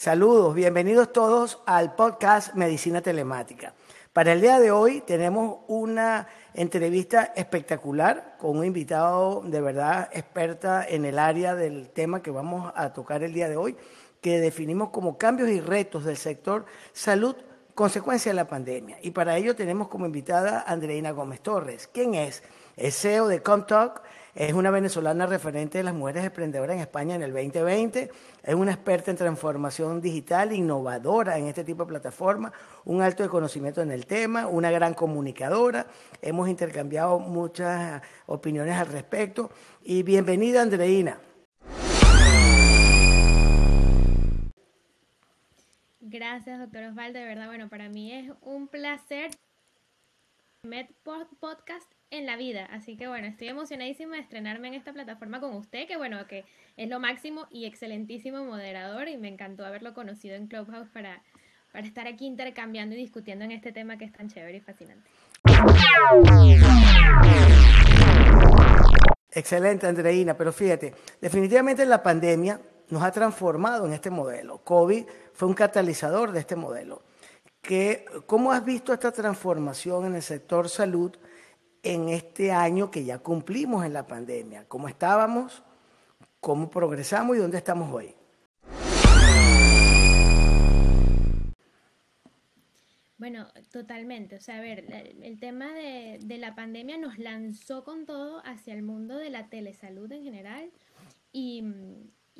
Saludos, bienvenidos todos al podcast Medicina Telemática. Para el día de hoy tenemos una entrevista espectacular con un invitado de verdad experta en el área del tema que vamos a tocar el día de hoy, que definimos como cambios y retos del sector salud consecuencia de la pandemia. Y para ello tenemos como invitada a Andreina Gómez Torres. ¿Quién es? Es CEO de Comtalk es una venezolana referente de las mujeres emprendedoras en España en el 2020. Es una experta en transformación digital, innovadora en este tipo de plataformas, un alto de conocimiento en el tema, una gran comunicadora. Hemos intercambiado muchas opiniones al respecto. Y bienvenida, Andreina. Gracias, doctor Osvaldo. De verdad, bueno, para mí es un placer. Met Podcast en la vida. Así que bueno, estoy emocionadísima de estrenarme en esta plataforma con usted, que bueno, que es lo máximo y excelentísimo moderador y me encantó haberlo conocido en Clubhouse para, para estar aquí intercambiando y discutiendo en este tema que es tan chévere y fascinante. Excelente, Andreina, pero fíjate, definitivamente la pandemia nos ha transformado en este modelo. COVID fue un catalizador de este modelo. Que, ¿Cómo has visto esta transformación en el sector salud? en este año que ya cumplimos en la pandemia. ¿Cómo estábamos? ¿Cómo progresamos y dónde estamos hoy? Bueno, totalmente. O sea, a ver, el tema de, la pandemia nos lanzó con todo hacia el mundo de la telesalud en general. Y,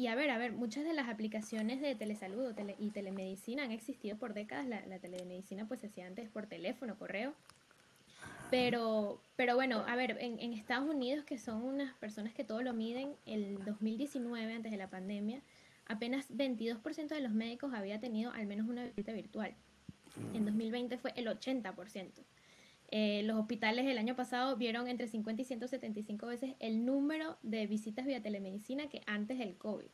a ver, a ver, muchas de las aplicaciones de telesalud y telemedicina han existido por décadas. La, la telemedicina pues se hacía antes por teléfono, correo. Pero, pero bueno, a ver, en, en, Estados Unidos, que son unas personas que todo lo miden, el 2019, antes de la pandemia, apenas 22% de los médicos había tenido al menos una visita virtual. En 2020 fue el 80%. Eh, los hospitales el año pasado vieron entre 50 y 175 veces el número de visitas vía telemedicina que antes del COVID.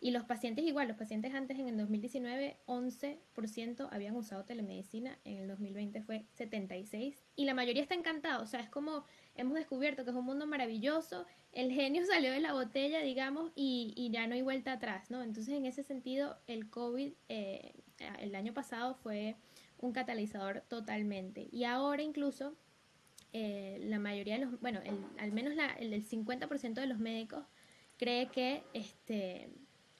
Y los pacientes igual, los pacientes antes en el 2019 11% habían usado telemedicina, en el 2020 fue 76% y la mayoría está encantado, o sea, es como hemos descubierto que es un mundo maravilloso, el genio salió de la botella, digamos, y, ya no hay vuelta atrás, ¿no? Entonces, en ese sentido, el COVID eh, el año pasado fue un catalizador totalmente y ahora incluso eh, la mayoría de los, bueno, al menos la, el, el 50% de los médicos cree que este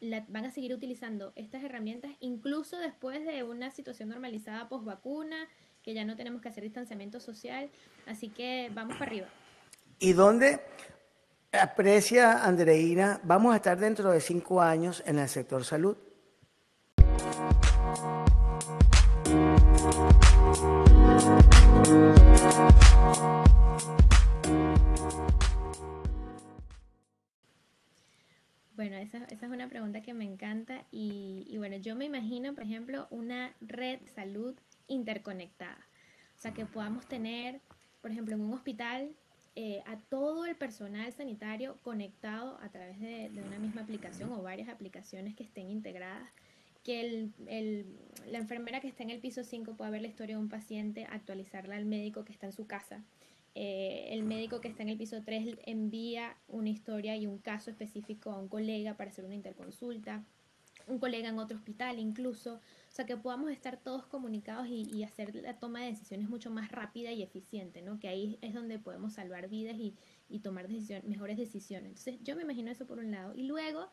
van a seguir utilizando estas herramientas incluso después de una situación normalizada post vacuna, que ya no tenemos que hacer distanciamiento social, así que vamos para arriba. ¿Y dónde aprecia Andreina, vamos a estar dentro de cinco años en el sector salud? Bueno, esa, es una pregunta que me encanta y, bueno, yo me imagino, por ejemplo, una red de salud interconectada. O sea, que podamos tener, por ejemplo, en un hospital eh, a todo el personal sanitario conectado a través de, una misma aplicación o varias aplicaciones que estén integradas. Que el, la enfermera que está en el piso 5 pueda ver la historia de un paciente, actualizarla al médico que está en su casa eh, el médico que está en el piso 3 envía una historia y un caso específico a un colega para hacer una interconsulta, un colega en otro hospital incluso, o sea, que podamos estar todos comunicados y, hacer la toma de decisiones mucho más rápida y eficiente, ¿no? Que ahí es donde podemos salvar vidas y, tomar mejores decisiones. Entonces, yo me imagino eso por un lado. Y luego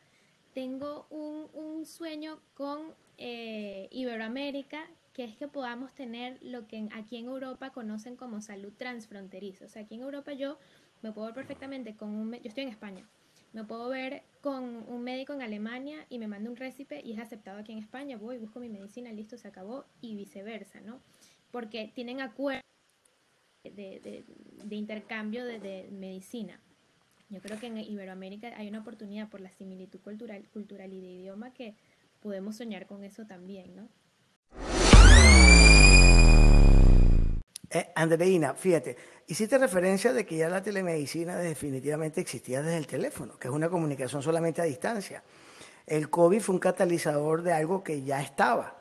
tengo un, sueño con eh, Iberoamérica que es que podamos tener lo que aquí en Europa conocen como salud transfronteriza. O sea, aquí en Europa yo me puedo ver perfectamente con un... Yo estoy en España. Me puedo ver con un médico en Alemania y me manda un récipe y es aceptado aquí en España. Voy, busco mi medicina, listo, se acabó y viceversa, ¿no? Porque tienen acuerdos de, intercambio de, de, medicina. Yo creo que en Iberoamérica hay una oportunidad por la similitud cultural, cultural y de idioma que podemos soñar con eso también, ¿no? Eh, Andreina, fíjate, hiciste referencia de que ya la telemedicina definitivamente existía desde el teléfono, que es una comunicación solamente a distancia. El COVID fue un catalizador de algo que ya estaba.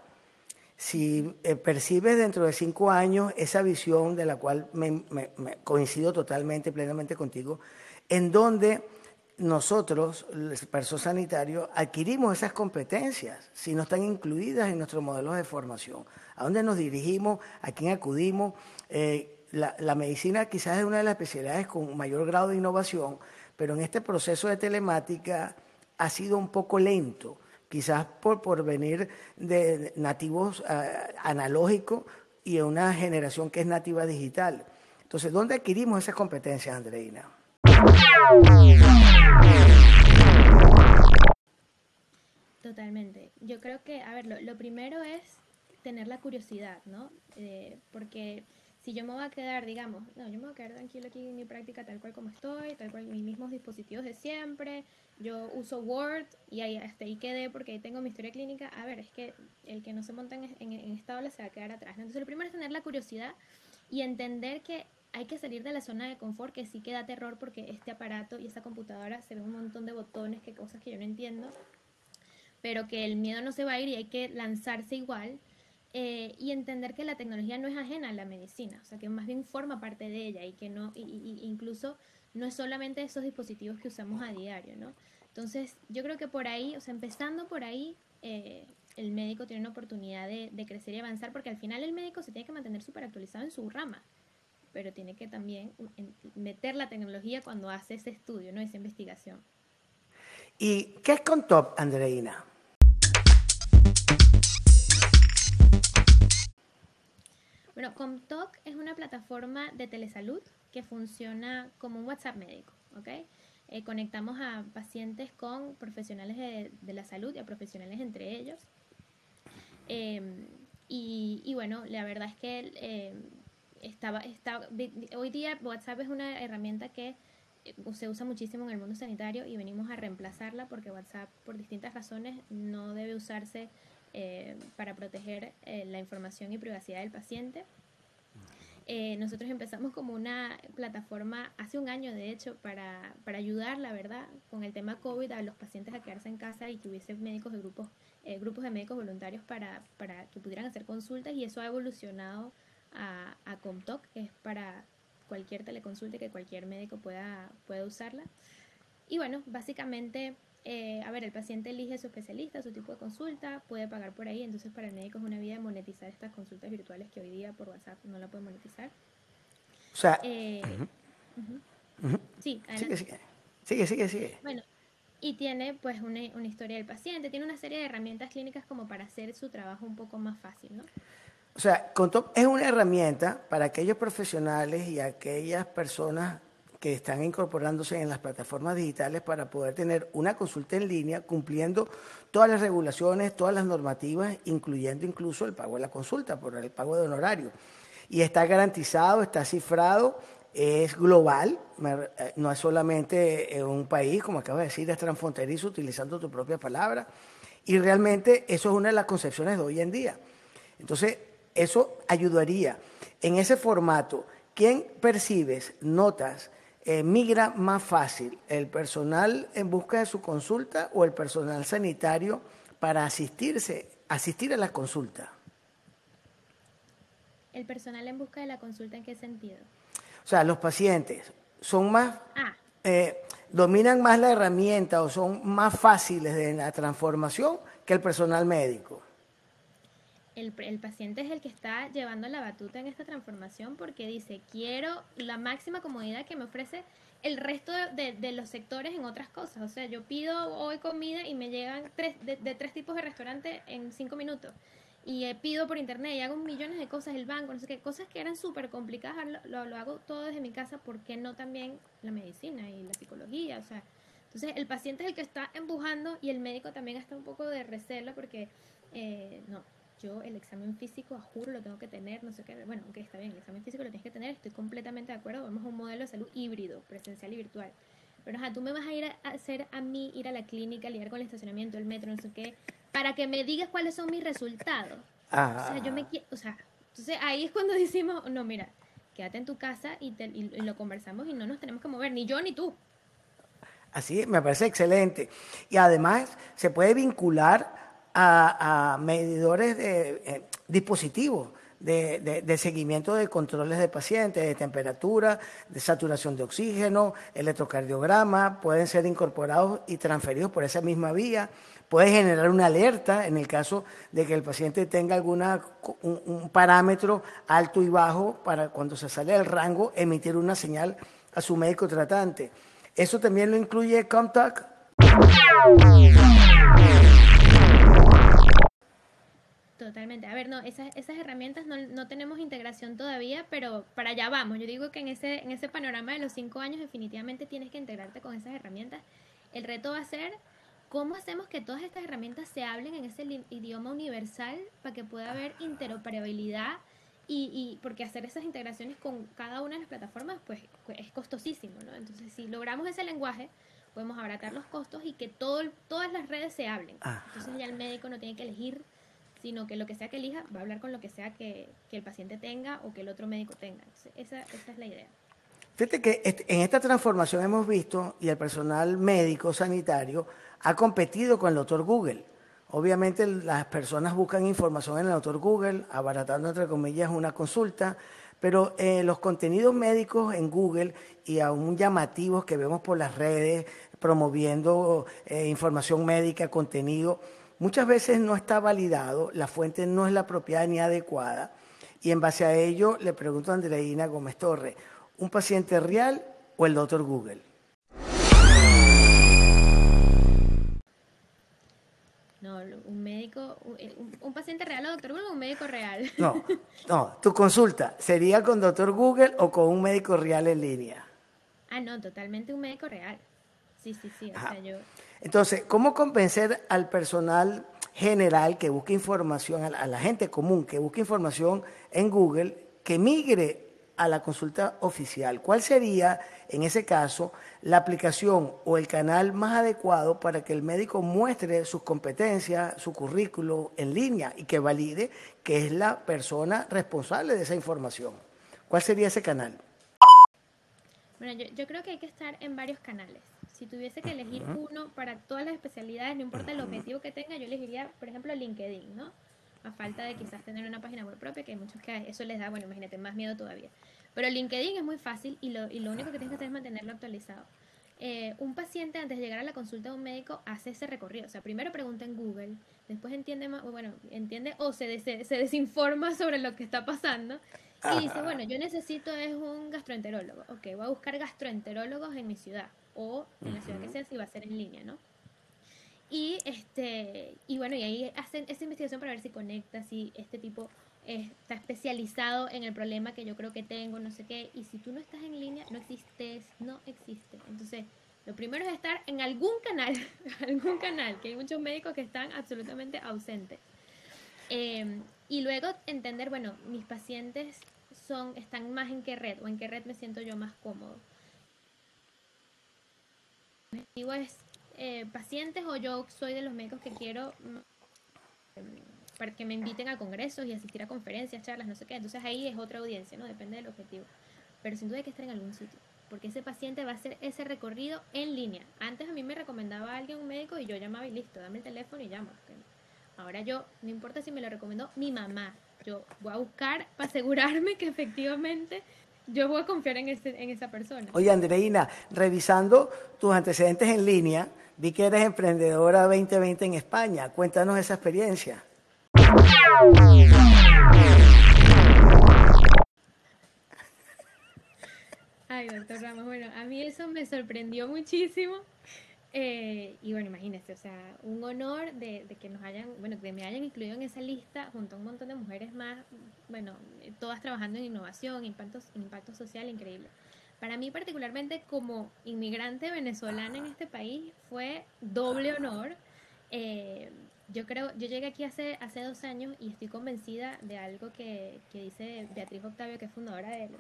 Si eh, percibes dentro de cinco años esa visión de la cual me, coincido totalmente, plenamente contigo, en donde nosotros, el personal sanitario, adquirimos esas competencias si no están incluidas en nuestros modelos de formación. ¿A dónde nos dirigimos? ¿A quién acudimos? Eh, la, medicina quizás es una de las especialidades con mayor grado de innovación, pero en este proceso de telemática ha sido un poco lento, quizás por, por venir de nativos uh, analógicos y de una generación que es nativa digital. Entonces, ¿dónde adquirimos esas competencias, Andreina? Totalmente. Yo creo que, a ver, lo, primero es tener la curiosidad, ¿no? Eh, porque si yo me voy a quedar, digamos, no, yo me voy a quedar tranquilo aquí en mi práctica tal cual como estoy, tal cual mis mismos dispositivos de siempre, yo uso Word y ahí, hasta ahí quedé porque ahí tengo mi historia clínica. A ver, es que el que no se monta en, en, en esta ola se va a quedar atrás. ¿no? Entonces, lo primero es tener la curiosidad y entender que hay que salir de la zona de confort, que sí que da terror porque este aparato y esta computadora se ve un montón de botones, que cosas que yo no entiendo, pero que el miedo no se va a ir y hay que lanzarse igual. Eh, y entender que la tecnología no es ajena a la medicina, o sea, que más bien forma parte de ella y que no, incluso no es solamente esos dispositivos que usamos a diario, ¿no? Entonces, yo creo que por ahí, o sea, empezando por ahí, eh, el médico tiene una oportunidad de, de, crecer y avanzar, porque al final el médico se tiene que mantener súper actualizado en su rama, pero tiene que también meter la tecnología cuando hace ese estudio, ¿no? Esa investigación. ¿Y qué es con Top, Andreina? Bueno, Comtalk es una plataforma de telesalud que funciona como un WhatsApp médico, ¿ok? Eh, conectamos a pacientes con profesionales de, de, la salud y a profesionales entre ellos. Eh, y, y, bueno, la verdad es que eh, estaba, estaba, hoy día WhatsApp es una herramienta que se usa muchísimo en el mundo sanitario y venimos a reemplazarla porque WhatsApp por distintas razones no debe usarse eh, para proteger eh, la información y privacidad del paciente. Eh, nosotros empezamos como una plataforma hace un año, de hecho, para, para, ayudar, la verdad, con el tema COVID a los pacientes a quedarse en casa y que hubiese médicos de grupos, eh, grupos de médicos voluntarios para, para, que pudieran hacer consultas y eso ha evolucionado a, a Comtalk, que es para cualquier teleconsulta que cualquier médico pueda, pueda usarla. Y bueno, básicamente eh, a ver, el paciente elige su especialista, su tipo de consulta, puede pagar por ahí, entonces para el médico es una vía de monetizar estas consultas virtuales que hoy día por WhatsApp no la puede monetizar. O sea, eh, uh -huh. Uh -huh. sí, sigue, sigue, sigue, sigue, sigue. Bueno, y tiene pues una, una, historia del paciente, tiene una serie de herramientas clínicas como para hacer su trabajo un poco más fácil, ¿no? O sea, Contop es una herramienta para aquellos profesionales y aquellas personas que están incorporándose en las plataformas digitales para poder tener una consulta en línea cumpliendo todas las regulaciones, todas las normativas, incluyendo incluso el pago de la consulta por el pago de honorario. Y está garantizado, está cifrado, es global, no es solamente en un país, como acabo de decir, es transfronterizo, utilizando tu propia palabra. Y realmente eso es una de las concepciones de hoy en día. Entonces, eso ayudaría. En ese formato, ¿quién percibes notas eh, migra más fácil? ¿El personal en busca de su consulta o el personal sanitario para asistirse, asistir a la consulta? ¿El personal en busca de la consulta en qué sentido? O sea, los pacientes son más, ah. eh, dominan más la herramienta o son más fáciles de la transformación que el personal médico. El, el, paciente es el que está llevando la batuta en esta transformación porque dice, quiero la máxima comodidad que me ofrece el resto de, los sectores en otras cosas. O sea, yo pido hoy comida y me llegan tres, de, tres tipos de restaurante en cinco minutos. Y eh, pido por internet y hago millones de cosas, el banco, no sé qué, cosas que eran súper complicadas, lo, hago todo desde mi casa, ¿por qué no también la medicina y la psicología? O sea, entonces el paciente es el que está empujando y el médico también está un poco de recelo porque, eh, no, yo el examen físico, a juro, lo tengo que tener, no sé qué, bueno, aunque okay, está bien, el examen físico lo tienes que tener, estoy completamente de acuerdo, vamos a un modelo de salud híbrido, presencial y virtual. Pero ajá, tú me vas a ir a hacer a mí ir a la clínica, lidiar con el estacionamiento, el metro, no sé qué, para que me digas cuáles son mis resultados. Ah. O sea, yo me quiero, o sea, entonces ahí es cuando decimos, no, mira, quédate en tu casa y, te, y, y lo conversamos y no nos tenemos que mover, ni yo ni tú. Así me parece excelente. Y además se puede vincular a, a medidores de eh, dispositivos de, seguimiento de controles de pacientes, de temperatura, de saturación de oxígeno, electrocardiograma, pueden ser incorporados y transferidos por esa misma vía. Puede generar una alerta en el caso de que el paciente tenga alguna, un, parámetro alto y bajo para cuando se sale del rango emitir una señal a su médico tratante. Eso también lo incluye Contact. Totalmente. A ver, no, esas, esas herramientas no, no, tenemos integración todavía, pero para allá vamos. Yo digo que en ese, en ese panorama de los cinco años definitivamente tienes que integrarte con esas herramientas. El reto va a ser cómo hacemos que todas estas herramientas se hablen en ese idioma universal para que pueda haber interoperabilidad y, y porque hacer esas integraciones con cada una de las plataformas pues, pues es costosísimo, ¿no? Entonces si logramos ese lenguaje podemos abaratar los costos y que todo, todas las redes se hablen. Entonces ya el médico no tiene que elegir sino que lo que sea que elija va a hablar con lo que sea que, el paciente tenga o que el otro médico tenga. esa, es la idea. Fíjate que en esta transformación hemos visto, y el personal médico sanitario ha competido con el doctor Google. Obviamente las personas buscan información en el doctor Google, abaratando entre comillas una consulta, pero eh, los contenidos médicos en Google y aún llamativos que vemos por las redes promoviendo eh, información médica, contenido, muchas veces no está validado, la fuente no es la propiedad ni adecuada, y en base a ello le pregunto a Andreina Gómez Torre, ¿un paciente real o el doctor Google? No, un médico, un, paciente real o doctor Google o un médico real. No, no, tu consulta, ¿sería con doctor Google o con un médico real en línea? Ah, no, totalmente un médico real. Sí, sí, sí, o sea, yo... Entonces, ¿cómo convencer al personal general que busque información, a la, gente común que busque información en Google, que migre a la consulta oficial? ¿Cuál sería, en ese caso, la aplicación o el canal más adecuado para que el médico muestre sus competencias, su currículo en línea y que valide que es la persona responsable de esa información? ¿Cuál sería ese canal? Bueno, yo creo que hay que estar en varios canales si tuviese que elegir uno para todas las especialidades, no importa el objetivo que tenga, yo elegiría, por ejemplo, LinkedIn, ¿no? A falta de quizás tener una página web propia, que hay muchos que eso les da, bueno, imagínate, más miedo todavía. Pero LinkedIn es muy fácil y lo, y lo único que tienes que hacer es mantenerlo actualizado. Eh, un paciente antes de llegar a la consulta de un médico hace ese recorrido. O sea, primero pregunta en Google, después entiende más, bueno, entiende o se, se desinforma sobre lo que está pasando y dice, bueno, yo necesito es un gastroenterólogo. Ok, voy a buscar gastroenterólogos en mi ciudad o en la ciudad que sea si va a ser en línea, ¿no? Y este y bueno, y ahí hacen esa investigación para ver si conecta, si este tipo está especializado en el problema que yo creo que tengo, no sé qué, y si tú no estás en línea, no existes, no existe. Entonces, lo primero es estar en algún canal, algún canal, que hay muchos médicos que están absolutamente ausentes. Em, y luego entender, bueno, mis pacientes son, están más en qué red o en qué red me siento yo más cómodo objetivo es eh, pacientes o yo soy de los médicos que quiero mm, para que me inviten a congresos y asistir a conferencias, charlas, no sé qué. Entonces ahí es otra audiencia, ¿no? Depende del objetivo. Pero sin duda hay que estar en algún sitio, porque ese paciente va a hacer ese recorrido en línea. Antes a mí me recomendaba alguien un médico y yo llamaba y listo, dame el teléfono y llama. Ahora yo, no importa si me lo recomendó mi mamá, yo voy a buscar para asegurarme que efectivamente yo voy a confiar en, en esa persona. Oye, Andreina, revisando tus antecedentes en línea, vi que eres emprendedora 2020 en España. Cuéntanos esa experiencia. Ay, doctor Ramos, bueno, a mí eso me sorprendió muchísimo eh, y bueno, imagínese, o sea, un honor de, que nos hayan, bueno, que me hayan incluido en esa lista junto a un montón de mujeres más, bueno, todas trabajando en innovación, impactos, impacto social increíble. Para mí particularmente como inmigrante venezolana en este país fue doble honor. Eh, yo creo, yo llegué aquí hace, hace dos años y estoy convencida de algo que, que dice Beatriz Octavio, que es fundadora del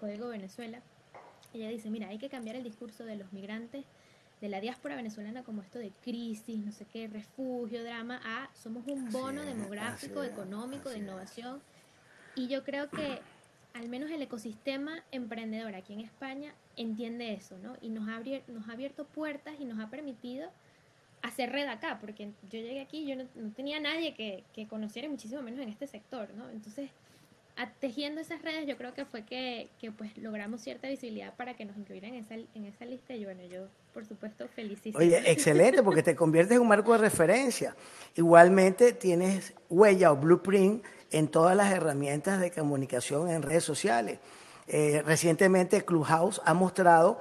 Código Venezuela. Ella dice, mira, hay que cambiar el discurso de los migrantes de la diáspora venezolana como esto de crisis, no sé qué, refugio, drama, a somos un bono demográfico, económico, de innovación. Y yo creo que al menos el ecosistema emprendedor aquí en España entiende eso, ¿no? Y nos ha, abierto, nos ha abierto puertas y nos ha permitido hacer red acá, porque yo llegué aquí yo no, tenía nadie que, que, conociera muchísimo menos en este sector, ¿no? Entonces, tejiendo esas redes yo creo que fue que, que, pues logramos cierta visibilidad para que nos incluyeran en esa, en esa lista y bueno, yo por supuesto felicito. Oye, excelente porque te conviertes en un marco de referencia. Igualmente tienes huella o blueprint en todas las herramientas de comunicación en redes sociales. Eh, recientemente Clubhouse ha mostrado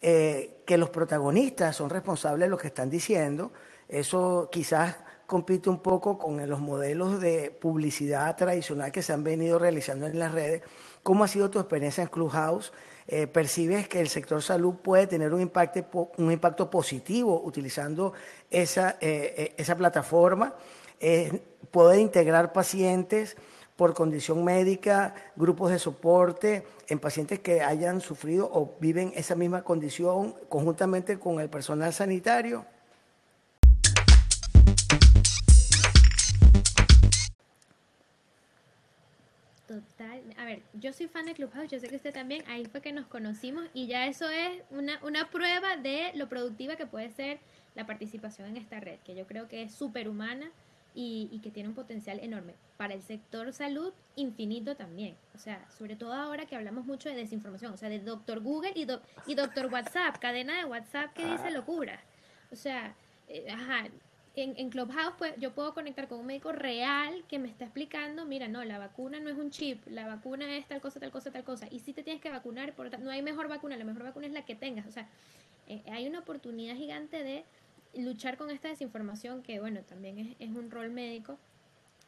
eh, que los protagonistas son responsables de lo que están diciendo. Eso quizás compite un poco con los modelos de publicidad tradicional que se han venido realizando en las redes. ¿Cómo ha sido tu experiencia en Clubhouse? Eh, ¿Percibes que el sector salud puede tener un impacto, un impacto positivo utilizando esa, eh, eh, esa plataforma? ¿Puede integrar pacientes por condición médica, grupos de soporte en pacientes que hayan sufrido o viven esa misma condición conjuntamente con el personal sanitario? Total. A ver, yo soy fan de Clubhouse, yo sé que usted también, ahí fue que nos conocimos y ya eso es una, una prueba de lo productiva que puede ser la participación en esta red, que yo creo que es súper humana y, y, que tiene un potencial enorme. Para el sector salud, infinito también. O sea, sobre todo ahora que hablamos mucho de desinformación, o sea, de doctor Google y, y doctor WhatsApp, cadena de WhatsApp que dice locura. O sea, eh, ajá, en, en, Clubhouse pues, yo puedo conectar con un médico real que me está explicando, mira, no, la vacuna no es un chip, la vacuna es tal cosa, tal cosa, tal cosa. Y si te tienes que vacunar, por, no hay mejor vacuna, la mejor vacuna es la que tengas. O sea, eh, hay una oportunidad gigante de luchar con esta desinformación que, bueno, también es, es un rol médico.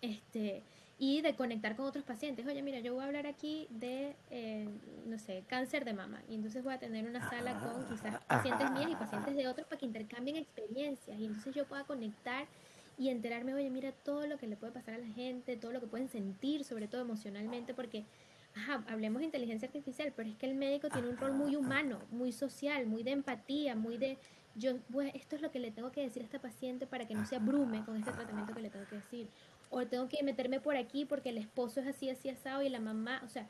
Este, y de conectar con otros pacientes. Oye, mira, yo voy a hablar aquí de, eh, no sé, cáncer de mama. Y entonces voy a tener una sala con quizás pacientes mías y pacientes de otros para que intercambien experiencias. Y entonces yo pueda conectar y enterarme, oye, mira todo lo que le puede pasar a la gente, todo lo que pueden sentir, sobre todo emocionalmente, porque, ajá, hablemos de inteligencia artificial, pero es que el médico tiene un rol muy humano, muy social, muy de empatía, muy de, yo, bueno, esto es lo que le tengo que decir a esta paciente para que no se abrume con este tratamiento que le tengo que decir o tengo que meterme por aquí porque el esposo es así, así asado y la mamá, o sea,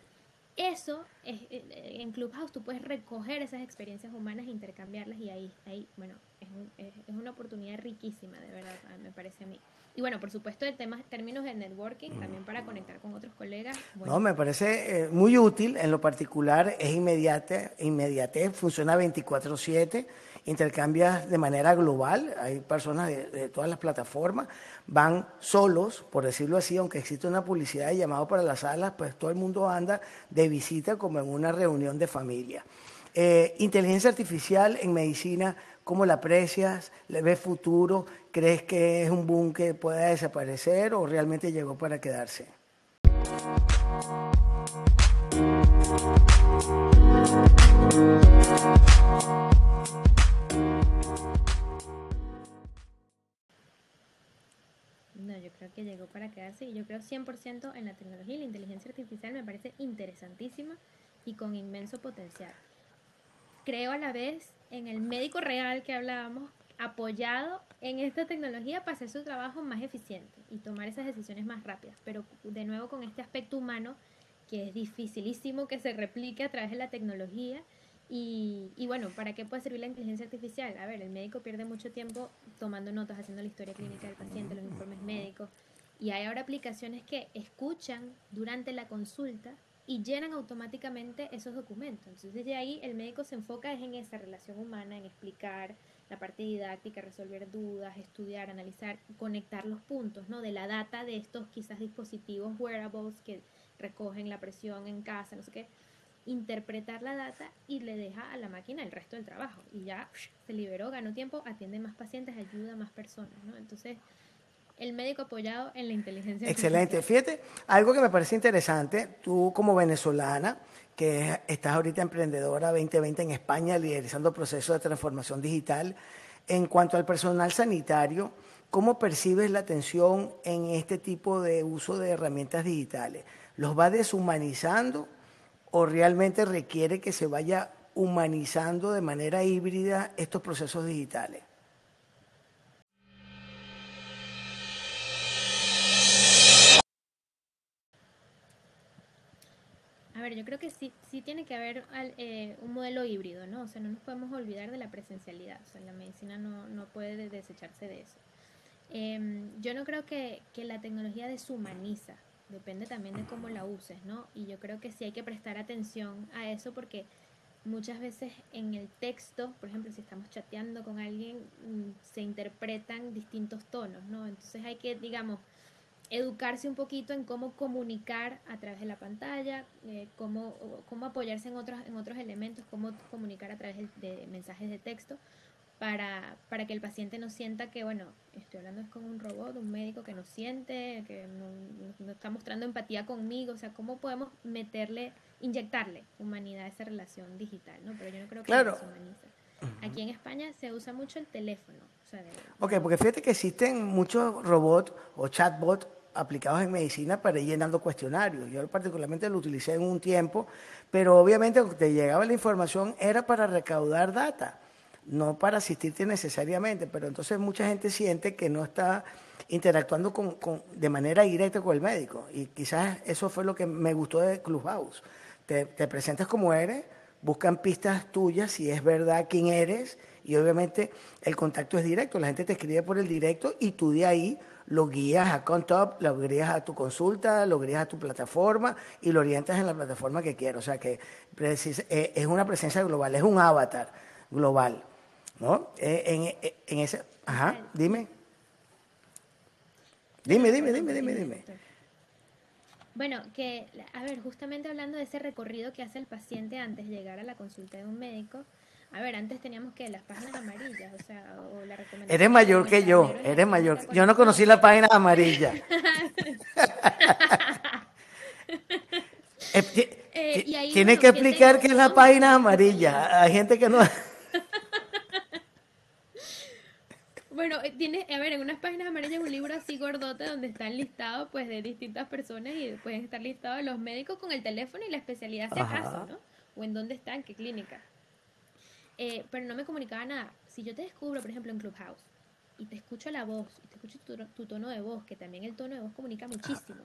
eso es, eh, eh, en Clubhouse tú puedes recoger esas experiencias humanas e intercambiarlas y ahí, ahí bueno, es, es, es una oportunidad riquísima, de verdad, me parece a mí. Y bueno, por supuesto, el tema, términos de networking, también para conectar con otros colegas. No, me parece eh, muy útil. En lo particular, es inmediate, funciona 24-7, intercambias de manera global. Hay personas de, todas las plataformas, van solos, por decirlo así, aunque existe una publicidad de llamado para las salas, pues todo el mundo anda de visita como en una reunión de familia. Eh, inteligencia artificial en medicina, ¿cómo la aprecias? ¿Le ves futuro? ¿Crees que es un boom que pueda desaparecer o realmente llegó para quedarse? Creo que llegó para quedarse y yo creo 100% en la tecnología y la inteligencia artificial me parece interesantísima y con inmenso potencial creo a la vez en el médico real que hablábamos, apoyado en esta tecnología para hacer su trabajo más eficiente y tomar esas decisiones más rápidas. Pero de nuevo con este aspecto humano que es dificilísimo que se replique a través de la tecnología. Y, y, bueno, ¿para qué puede servir la inteligencia artificial? A ver, el médico pierde mucho tiempo tomando notas, haciendo la historia clínica del paciente, los informes médicos. Y hay ahora aplicaciones que escuchan durante la consulta y llenan automáticamente esos documentos. Entonces, desde ahí el médico se enfoca en esa relación humana, en explicar la parte didáctica, resolver dudas, estudiar, analizar, conectar los puntos, ¿no? De la data de estos quizás dispositivos wearables que recogen la presión en casa, no sé qué, interpretar la data y le deja a la máquina el resto del trabajo. Y ya se liberó, ganó tiempo, atiende más pacientes, ayuda a más personas, ¿no? Entonces, el médico apoyado en la inteligencia Excelente. Fíjate, algo que me parece interesante, tú como venezolana, que estás ahorita emprendedora 2020 en España, liderizando procesos de transformación digital, en cuanto al personal sanitario, ¿cómo percibes la atención en este tipo de uso de herramientas digitales? ¿Los va deshumanizando o realmente requiere que se vaya humanizando de manera híbrida estos procesos digitales? ver, yo creo que sí, sí tiene que haber eh, un modelo híbrido, ¿no? O sea, no nos podemos olvidar de la presencialidad. O sea, la medicina no, no puede desecharse de eso. Eh, yo no creo que, que, la tecnología deshumaniza, depende también de cómo la uses, ¿no? Y yo creo que sí hay que prestar atención a eso porque muchas veces en el texto, por ejemplo, si estamos chateando con alguien, mm, se interpretan distintos tonos, ¿no? Entonces hay que, digamos, educarse un poquito en cómo comunicar a través de la pantalla, eh, cómo, cómo apoyarse en otros, en otros elementos, cómo comunicar a través de mensajes de texto para, para que el paciente no sienta que, bueno, estoy hablando es con un robot, un médico que no siente, que no, está mostrando empatía conmigo, o sea, ¿cómo podemos meterle, inyectarle humanidad a esa relación digital? ¿no? Pero yo no creo que claro. Aquí en España se usa mucho el teléfono. ok, porque fíjate que existen muchos robots o chatbots aplicados en medicina para ir llenando cuestionarios. Yo particularmente lo utilicé en un tiempo, pero obviamente cuando te llegaba la información era para recaudar data no para asistirte necesariamente, pero entonces mucha gente siente que no está interactuando con, de manera directa con el médico. Y quizás eso fue lo que me gustó de Clubhouse. Te, te presentas como eres, buscan pistas tuyas, si es verdad quién eres, y obviamente el contacto es directo. La gente te escribe por el directo y tú de ahí lo guías a Contop, lo guías a tu consulta, lo guías a tu plataforma y lo orientas en la plataforma que quieras. O sea que eh, es una presencia global, es un avatar global. ¿No? Eh, en, eh, en, ese, ajá, dime. Dime, dime, dime, dime, dime. Bueno, que, a ver, justamente hablando de ese recorrido que hace el paciente antes de llegar a la consulta de un médico, a ver, antes teníamos que las páginas amarillas, o sea, o la recomendación. Eres mayor que yo, eres mayor. Yo no conocí la página amarilla. eh, Tienes que explicar qué es la página amarilla. Hay gente que no. Bueno, eh, tiene, a ver, en unas páginas amarillas un libro así gordote donde están listados pues de distintas personas y pueden estar listados los médicos con el teléfono y la especialidad si acaso, ¿no? O en dónde están, qué clínica. Eh, pero no me comunicaba nada. Si yo te descubro, por ejemplo, en Clubhouse y te escucho la voz, y te escucho tu, tono de voz, que también el tono de voz comunica muchísimo,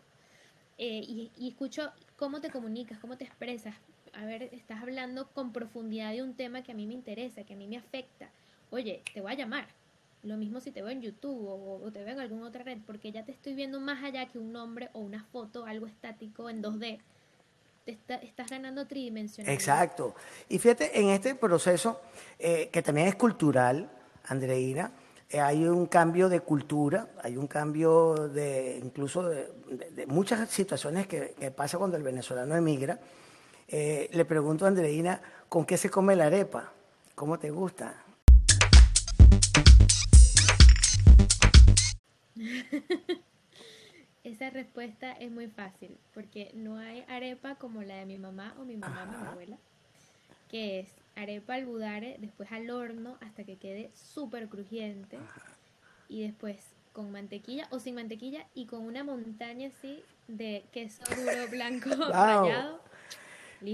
eh, y, y escucho cómo te comunicas, cómo te expresas, a ver, estás hablando con profundidad de un tema que a mí me interesa, que a mí me afecta. Oye, te voy a llamar lo mismo si te veo en YouTube o, te veo en alguna otra red, porque ya te estoy viendo más allá que un nombre o una foto, algo estático en 2D. Te estás ganando tridimensional. Exacto. Y fíjate, en este proceso, eh, que también es cultural, Andreina, eh, hay un cambio de cultura, hay un cambio de incluso de, muchas situaciones que, pasa cuando el venezolano emigra. Eh, le pregunto a Andreina, ¿con qué se come la arepa? ¿Cómo te gusta? Esa respuesta es muy fácil, porque no hay arepa como la de mi mamá o mi mamá, mi abuela, que es arepa al budare, después al horno hasta que quede súper crujiente y después con mantequilla o sin mantequilla y con una montaña así de queso duro blanco rallado.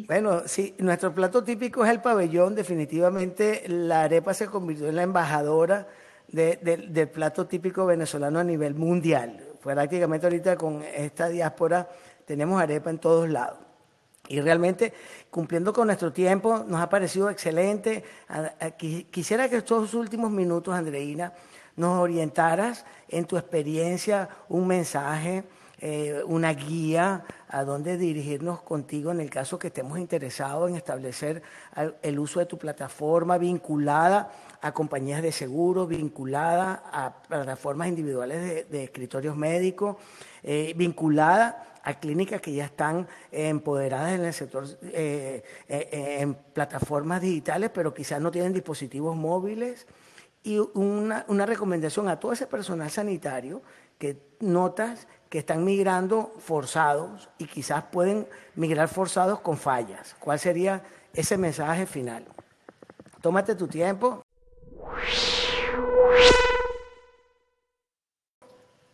Bueno, sí, nuestro plato típico es el pabellón. Definitivamente la arepa se convirtió en la embajadora del plato típico venezolano a nivel mundial. Prácticamente ahorita con esta diáspora tenemos arepa en todos lados. Y realmente, cumpliendo con nuestro tiempo, nos ha parecido excelente. Quisiera que estos últimos minutos, Andreina, nos orientaras en tu experiencia un mensaje, eh, una guía a dónde dirigirnos contigo en el caso que estemos interesados en establecer el uso de tu plataforma vinculada a compañías de seguro, vinculada a plataformas individuales de, escritorios médicos, eh, vinculada a clínicas que ya están empoderadas en el sector, eh, en plataformas digitales, pero quizás no tienen dispositivos móviles. Y una recomendación a todo ese personal sanitario que notas que están migrando forzados y quizás pueden migrar forzados con fallas. ¿Cuál sería ese mensaje final? Tómate tu tiempo.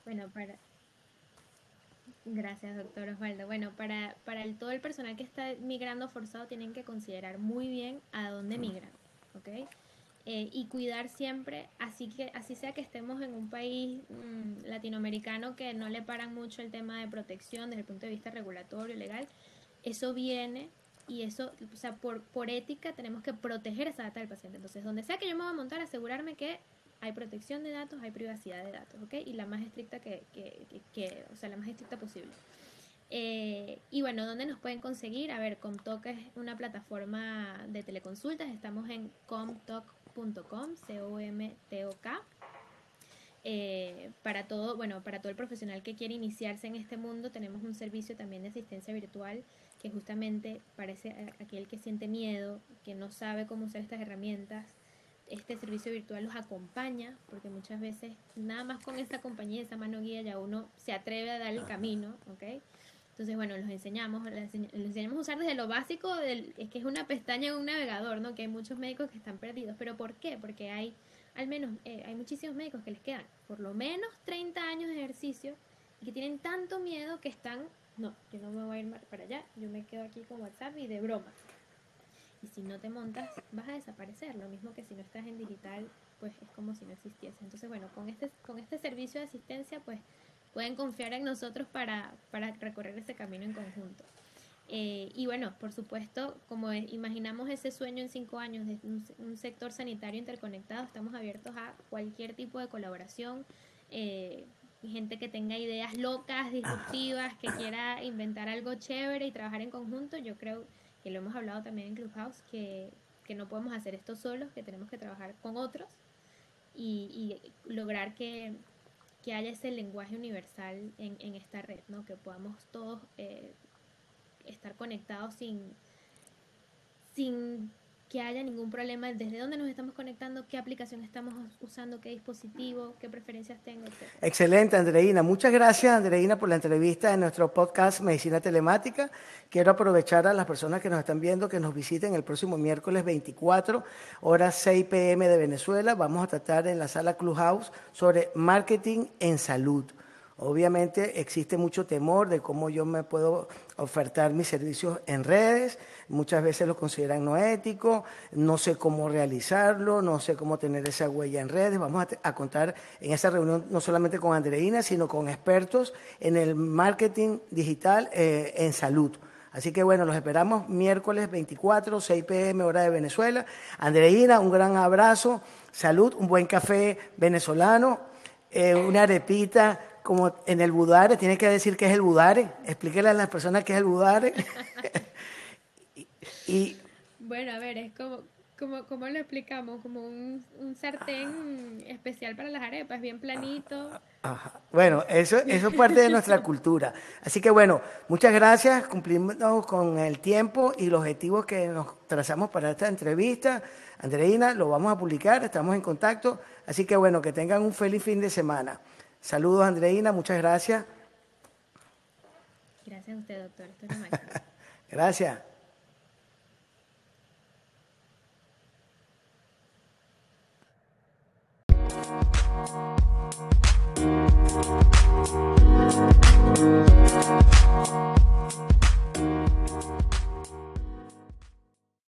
Bueno, para... Gracias, doctor Osvaldo. Bueno, para, para el, todo el personal que está migrando forzado tienen que considerar muy bien a dónde migran, ¿ok? Eh, y cuidar siempre, así que así sea que estemos en un país mm, latinoamericano que no le paran mucho el tema de protección desde el punto de vista regulatorio, legal, eso viene y eso, o sea, por, por ética tenemos que proteger esa data del paciente. Entonces, donde sea que yo me voy a montar, asegurarme que hay protección de datos, hay privacidad de datos, ¿ok? Y la más estricta que, que, que, o sea, la más estricta posible. Eh, y bueno, ¿dónde nos pueden conseguir? A ver, Comtalk es una plataforma de teleconsultas. Estamos en comtalk.com, C-O-M-T-O-K. Eh, para todo, bueno, para todo el profesional que quiere iniciarse en este mundo, tenemos un servicio también de asistencia virtual que justamente parece aquel que siente miedo, que no sabe cómo usar estas herramientas. Este servicio virtual los acompaña, porque muchas veces nada más con esa compañía, esa mano guía, ya uno se atreve a dar el camino, ¿ok? Entonces, bueno, los enseñamos, los enseñamos a usar desde lo básico, del, es que es una pestaña en un navegador, ¿no? Que hay muchos médicos que están perdidos. ¿Pero por qué? Porque hay al menos eh, hay muchísimos médicos que les quedan por lo menos 30 años de ejercicio y que tienen tanto miedo que están, no, yo no me voy a ir para allá, yo me quedo aquí con WhatsApp y de broma. Y si no te montas, vas a desaparecer. Lo mismo que si no estás en digital, pues es como si no existiese. Entonces, bueno, con este, con este servicio de asistencia, pues pueden confiar en nosotros para, para recorrer ese camino en conjunto. Eh, y bueno, por supuesto, como imaginamos ese sueño en cinco años de un, sector sanitario interconectado, estamos abiertos a cualquier tipo de colaboración. Eh, gente que tenga ideas locas, disruptivas, que quiera inventar algo chévere y trabajar en conjunto. Yo creo que lo hemos hablado también en Clubhouse, que, que no podemos hacer esto solos, que tenemos que trabajar con otros y, lograr que, que, haya ese lenguaje universal en, en, esta red, ¿no? que podamos todos eh, estar conectados sin que haya ningún problema desde dónde nos estamos conectando, qué aplicación estamos usando, qué dispositivo, qué preferencias tengo. Excelente, Andreina. Muchas gracias, Andreina, por la entrevista en nuestro podcast Medicina Telemática. Quiero aprovechar a las personas que nos están viendo que nos visiten el próximo miércoles 24, horas 6 pm de Venezuela. Vamos a tratar en la sala Clubhouse sobre marketing en salud. Obviamente existe mucho temor de cómo yo me puedo ofertar mis servicios en redes, muchas veces lo consideran no ético, no sé cómo realizarlo, no sé cómo tener esa huella en redes. Vamos a, contar en esa reunión no solamente con Andreina, sino con expertos en el marketing digital eh, en salud. Así que bueno, los esperamos miércoles 24, 6 pm, hora de Venezuela. Andreina, un gran abrazo, salud, un buen café venezolano, eh, una arepita como en el budare, tiene que decir qué es el budare. Explíquele a las personas qué es el budare. y, bueno, a ver, es como, como, como lo explicamos, como un, sartén especial para las arepas, bien planito. Bueno, eso, eso es parte de nuestra cultura. Así que bueno, muchas gracias, cumplimos con el tiempo y los objetivos que nos trazamos para esta entrevista. Andreina, lo vamos a publicar, estamos en contacto. Así que bueno, que tengan un feliz fin de semana. Saludos, Andreina, muchas gracias. Gracias a usted, doctor. Gracias.